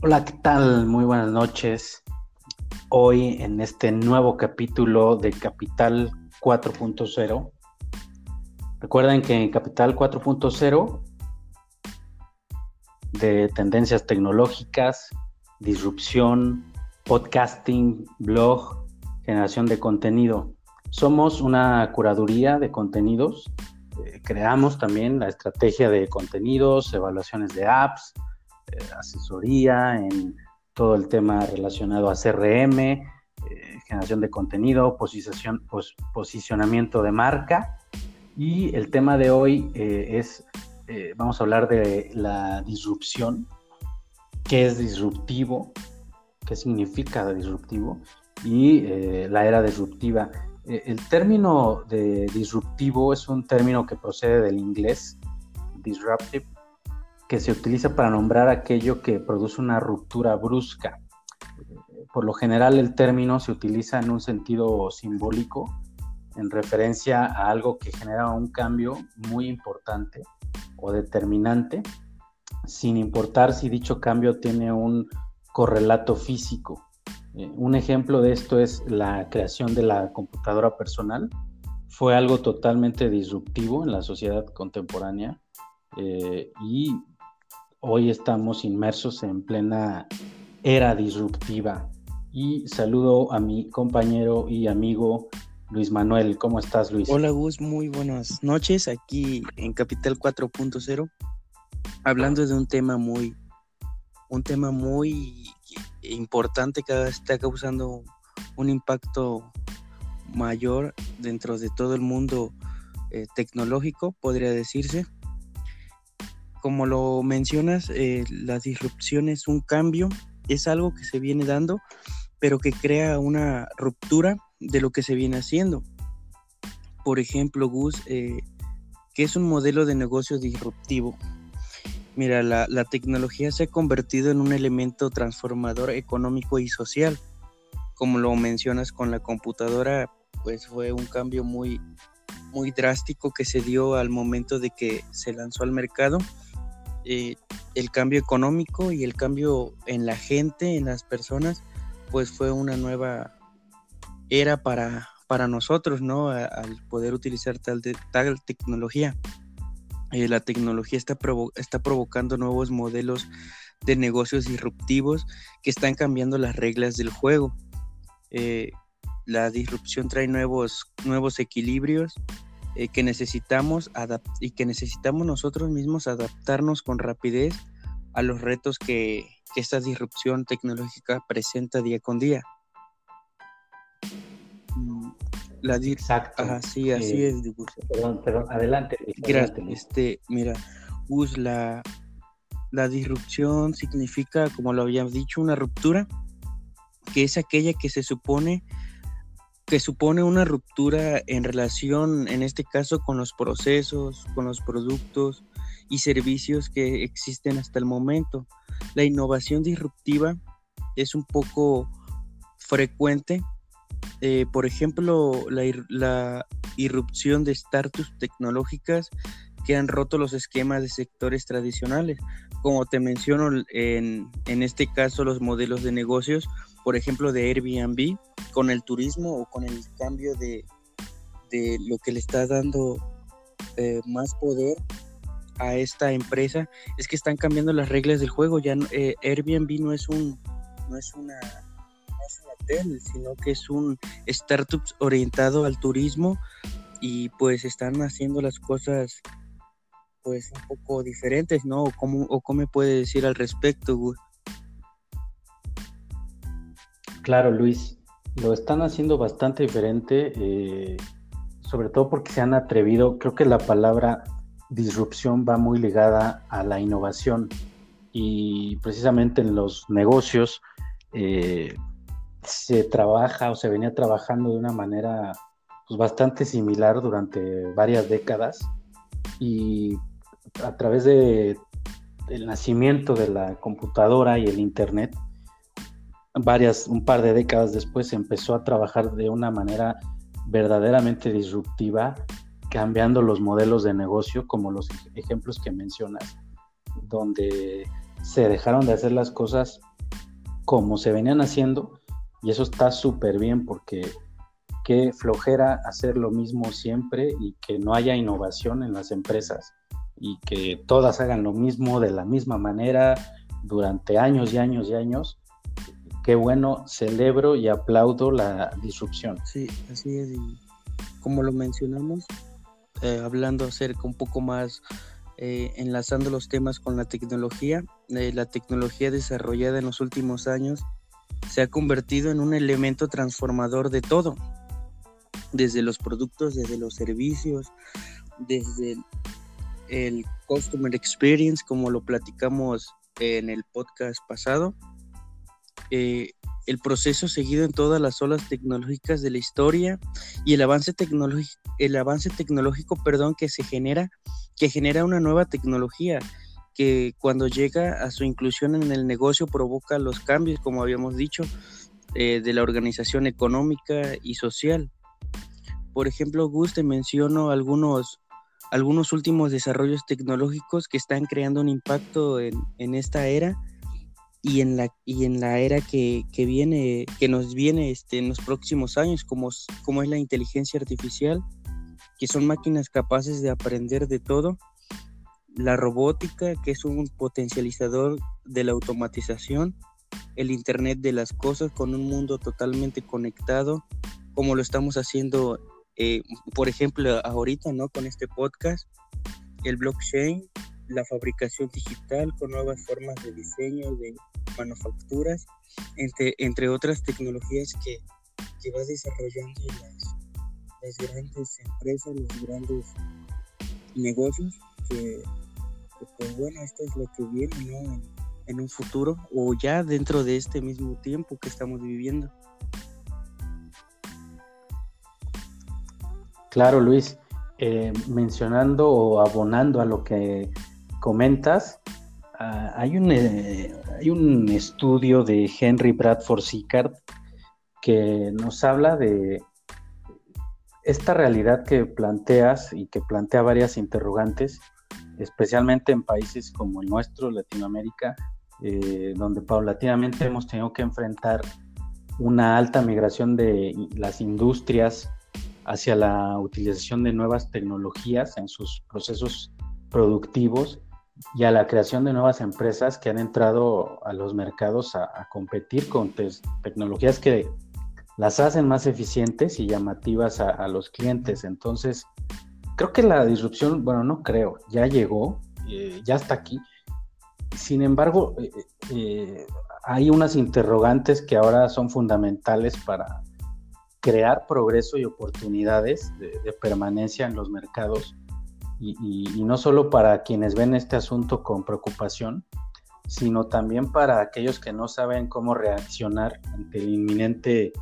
Hola, ¿qué tal? Muy buenas noches. Hoy en este nuevo capítulo de Capital 4.0. Recuerden que en Capital 4.0 de tendencias tecnológicas, disrupción, podcasting, blog, generación de contenido. Somos una curaduría de contenidos. Eh, creamos también la estrategia de contenidos, evaluaciones de apps, asesoría en todo el tema relacionado a CRM, eh, generación de contenido, posición, posicionamiento de marca. Y el tema de hoy es, vamos a hablar de la disrupción, qué es disruptivo, qué significa disruptivo y la era disruptiva. el término de disruptivo es un término que procede del inglés, disruptive, que se utiliza para nombrar aquello que produce una ruptura brusca. Por lo general el término se utiliza en un sentido simbólico, en referencia a algo que genera un cambio muy importante o determinante, sin importar si dicho cambio tiene un correlato físico. Eh, un ejemplo de esto es la creación de la computadora personal. Fue algo totalmente disruptivo en la sociedad contemporánea eh, y Hoy estamos inmersos en plena era disruptiva. Y saludo a mi compañero y amigo Luis Manuel. ¿Cómo estás, Luis? Hola, Gus. Muy buenas noches aquí en Capital 4.0, hablando de un tema muy, un tema muy importante que está causando un impacto mayor dentro de todo el mundo eh, tecnológico, podría decirse como lo mencionas, eh, la disrupción es un cambio, es algo que se viene dando, pero que crea una ruptura de lo que se viene haciendo. Por ejemplo, Gus, eh, ¿qué es un modelo de negocio disruptivo? Mira, la, la, tecnología se ha convertido en un elemento transformador económico y social. Como lo mencionas con la computadora, pues fue un cambio muy, muy drástico que se dio al momento de que se lanzó al mercado eh, el cambio económico y el cambio en la gente, en las personas, pues fue una nueva era para, para nosotros, ¿no? al poder utilizar tal, tal tecnología. Eh, la tecnología está, está provocando nuevos modelos de negocios disruptivos que están cambiando las reglas del juego. Eh, la disrupción trae nuevos, nuevos equilibrios eh, que necesitamos y que necesitamos nosotros mismos adaptarnos con rapidez a los retos que, esta disrupción tecnológica presenta día con día. Mm, la Exacto. así así eh, es. Perdón, perdón, adelante. Gracias. Este, mira, Gus, la, la disrupción significa, como lo habíamos dicho, una ruptura, que es aquella que se supone que supone una ruptura en relación, en este caso, con los procesos, con los productos y servicios que existen hasta el momento. La innovación disruptiva es un poco frecuente. Eh, por ejemplo, la, irrupción de startups tecnológicas que han roto los esquemas de sectores tradicionales. Como te menciono, en, en este caso, los modelos de negocios por ejemplo, de Airbnb con el turismo o con el cambio de, lo que le está dando eh, más poder a esta empresa es que están cambiando las reglas del juego. Ya eh, Airbnb no es un no es una hotel, sino que es un startup orientado al turismo y pues están haciendo las cosas pues un poco diferentes, ¿no? ¿O cómo, cómo me puede decir al respecto, Claro, Luis, lo están haciendo bastante diferente, eh, sobre todo porque se han atrevido, creo que la palabra disrupción va muy ligada a la innovación y precisamente en los negocios eh, se trabaja o se venía trabajando de una manera pues, bastante similar durante varias décadas y a través de el nacimiento de la computadora y el internet varias, un par de décadas después empezó a trabajar de una manera verdaderamente disruptiva, cambiando los modelos de negocio, como los ejemplos que mencionas, donde se dejaron de hacer las cosas como se venían haciendo. Y eso está súper bien porque qué flojera hacer lo mismo siempre y que no haya innovación en las empresas y que todas hagan lo mismo de la misma manera durante años y años y años. Qué bueno, celebro y aplaudo la disrupción. Sí, así es. Y como lo mencionamos, eh, hablando acerca un poco más, eh, enlazando los temas con la tecnología, eh, la tecnología desarrollada en los últimos años se ha convertido en un elemento transformador de todo, desde los productos, desde los servicios, desde el Customer Experience, como lo platicamos en el podcast pasado, eh, el proceso seguido en todas las olas tecnológicas de la historia y el avance, el avance tecnológico perdón, que se genera, que genera una nueva tecnología que cuando llega a su inclusión en el negocio provoca los cambios, como habíamos dicho, eh, de la organización económica y social. Por ejemplo, Gus, te menciono algunos algunos últimos desarrollos tecnológicos que están creando un impacto en, esta era y en la, y en la era que, viene, que nos viene este, en los próximos años, como, como es la inteligencia artificial, que son máquinas capaces de aprender de todo, la robótica, que es un potencializador de la automatización, el Internet de las Cosas con un mundo totalmente conectado, como lo estamos haciendo eh, por ejemplo, ahorita, ¿no? Con este podcast, el blockchain, la fabricación digital con nuevas formas de diseño, de manufacturas, entre, entre otras tecnologías que, que va desarrollando las, las, grandes empresas, los grandes negocios, que, pues bueno, esto es lo que viene, ¿no? En, en un futuro o ya dentro de este mismo tiempo que estamos viviendo. Claro, Luis. Eh, mencionando o abonando a lo que comentas, ah, hay, un, eh, hay un estudio de Henry Bradford Sickard que nos habla de esta realidad que planteas y que plantea varias interrogantes, especialmente en países como el nuestro, Latinoamérica, eh, donde paulatinamente hemos tenido que enfrentar una alta migración de las industrias hacia la utilización de nuevas tecnologías en sus procesos productivos y a la creación de nuevas empresas que han entrado a los mercados a, competir con tecnologías que las hacen más eficientes y llamativas a, los clientes. Entonces, creo que la disrupción, bueno, no creo, ya llegó, eh, ya está aquí. Sin embargo, eh, eh, hay unas interrogantes que ahora son fundamentales para, crear progreso y oportunidades de, permanencia en los mercados y, no solo para quienes ven este asunto con preocupación, sino también para aquellos que no saben cómo reaccionar ante el inminente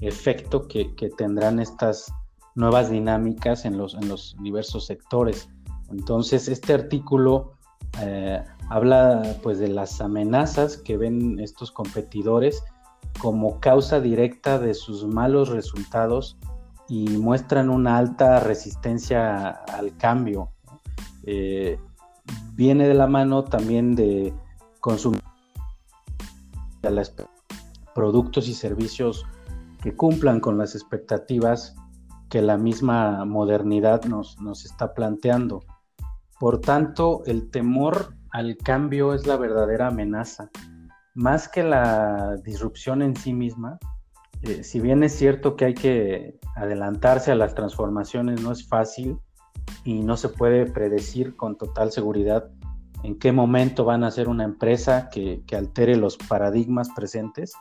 efecto que, tendrán estas nuevas dinámicas en los, en los diversos sectores. Entonces, este artículo eh, habla pues de las amenazas que ven estos competidores como causa directa de sus malos resultados y muestran una alta resistencia al cambio. Eh, viene de la mano también de consumir productos y servicios que cumplan con las expectativas que la misma modernidad nos, nos está planteando. Por tanto, el temor al cambio es la verdadera amenaza más que la disrupción en sí misma, eh, si bien es cierto que hay que adelantarse a las transformaciones, no es fácil y no se puede predecir con total seguridad en qué momento van a ser una empresa que, altere los paradigmas presentes.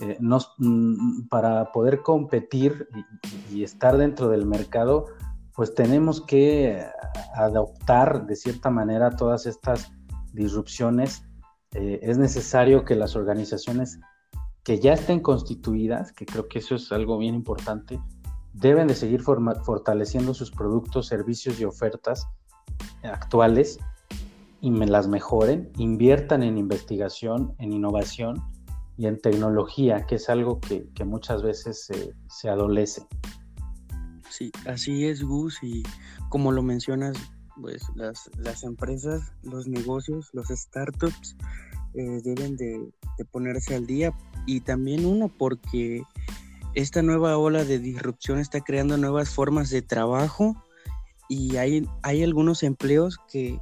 Eh, mm, para poder competir y, estar dentro del mercado, pues tenemos que adoptar de cierta manera todas estas disrupciones eh, es necesario que las organizaciones que ya estén constituidas, que creo que eso es algo bien importante, deben de seguir fortaleciendo sus productos, servicios y ofertas actuales y me las mejoren, inviertan en investigación, en innovación y en tecnología, que es algo que, muchas veces se adolece. Sí, así es, Gus, y como lo mencionas, pues las, las empresas, los negocios, los startups eh, deben de, ponerse al día. Y también uno porque esta nueva ola de disrupción está creando nuevas formas de trabajo y hay, hay algunos empleos que,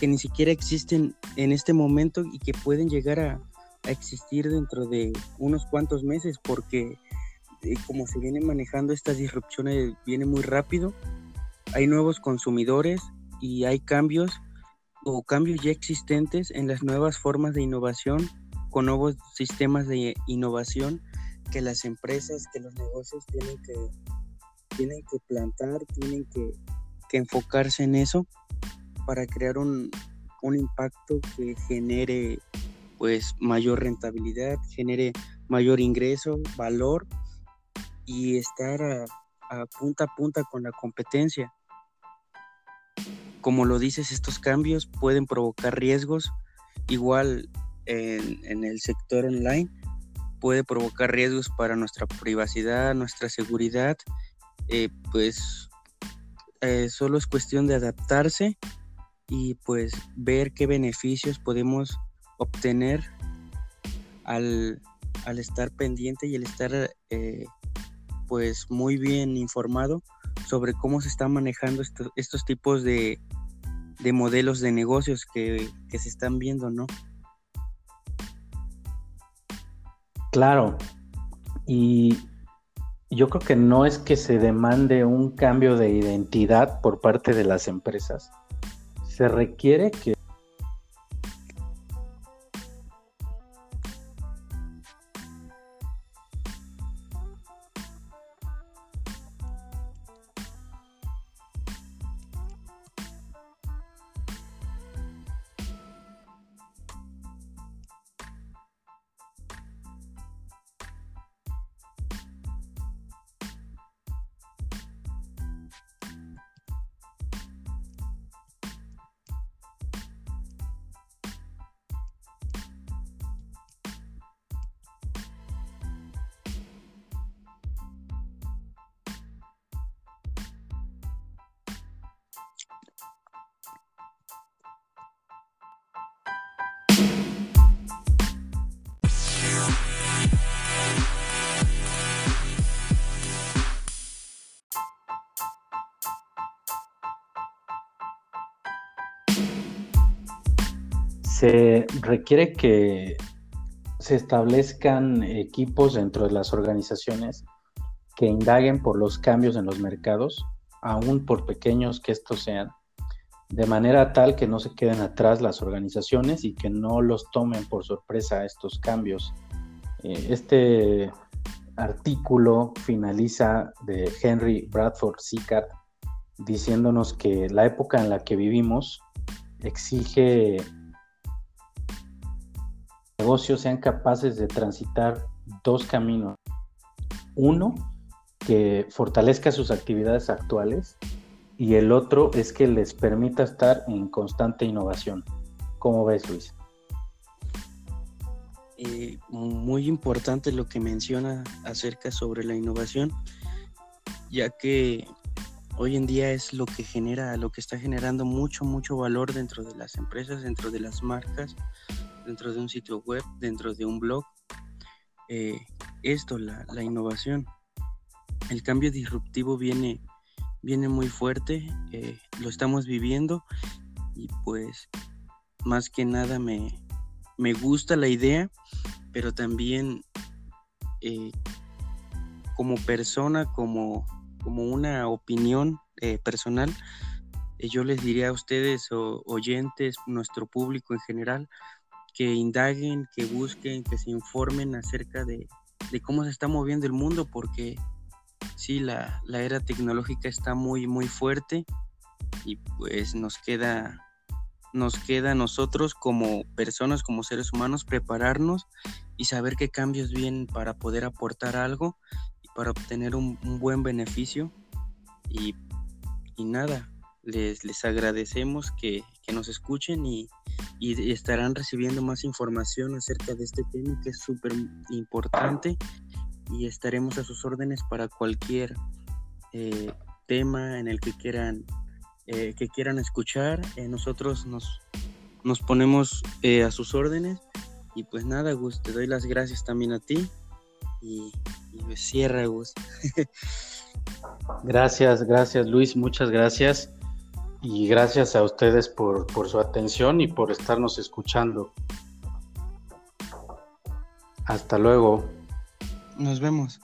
ni siquiera existen en este momento y que pueden llegar a, existir dentro de unos cuantos meses porque eh, como se viene manejando estas disrupciones viene muy rápido, hay nuevos consumidores y hay cambios o cambios ya existentes en las nuevas formas de innovación con nuevos sistemas de innovación que las empresas, que los negocios tienen que, tienen que plantar, tienen que, enfocarse en eso para crear un, impacto que genere pues mayor rentabilidad, genere mayor ingreso, valor y estar a, punta a punta con la competencia. Como lo dices, estos cambios pueden provocar riesgos, igual en, el sector online, puede provocar riesgos para nuestra privacidad, nuestra seguridad, eh, pues eh, solo es cuestión de adaptarse y pues ver qué beneficios podemos obtener al, estar pendiente y al estar eh, pues muy bien informado sobre cómo se están manejando estos tipos de, modelos de negocios que, que se están viendo, ¿no? Claro, y yo creo que no es que se demande un cambio de identidad por parte de las empresas. Se requiere que se requiere que se establezcan equipos dentro de las organizaciones que indaguen por los cambios en los mercados, aún por pequeños que estos sean, de manera tal que no se queden atrás las organizaciones y que no los tomen por sorpresa estos cambios. Eh, este artículo finaliza de Henry Bradford Sickert diciéndonos que la época en la que vivimos exige negocios sean capaces de transitar dos caminos. Uno, que fortalezca sus actividades actuales y el otro es que les permita estar en constante innovación. ¿Cómo ves, Luis? Muy importante lo que menciona acerca sobre la innovación, ya que hoy en día es lo que genera, lo que está generando mucho, mucho valor dentro de las empresas, dentro de las marcas, dentro de un sitio web, dentro de un blog. Eh, esto, la, innovación. El cambio disruptivo viene, viene muy fuerte, eh, lo estamos viviendo y pues más que nada me, gusta la idea, pero también eh, como persona, como, como una opinión personal, yo les diría a ustedes, o, oyentes, nuestro público en general, que indaguen, que busquen, que se informen acerca de, cómo se está moviendo el mundo, porque sí, la, era tecnológica está muy, muy fuerte y pues nos queda, nos queda a nosotros como personas, como seres humanos, prepararnos y saber qué cambios vienen para poder aportar algo y para obtener un, buen beneficio. Y, nada, les, les agradecemos que, que nos escuchen y, y estarán recibiendo más información acerca de este tema que es súper importante y estaremos a sus órdenes para cualquier eh, tema en el que quieran eh, que quieran escuchar eh, nosotros nos, nos ponemos a sus órdenes Y pues nada, Gus, te doy las gracias también a ti. Y, y pues cierra, Gus. gracias, gracias Luis, muchas gracias. Y gracias a ustedes por, por su atención y por estarnos escuchando. Hasta luego. Nos vemos.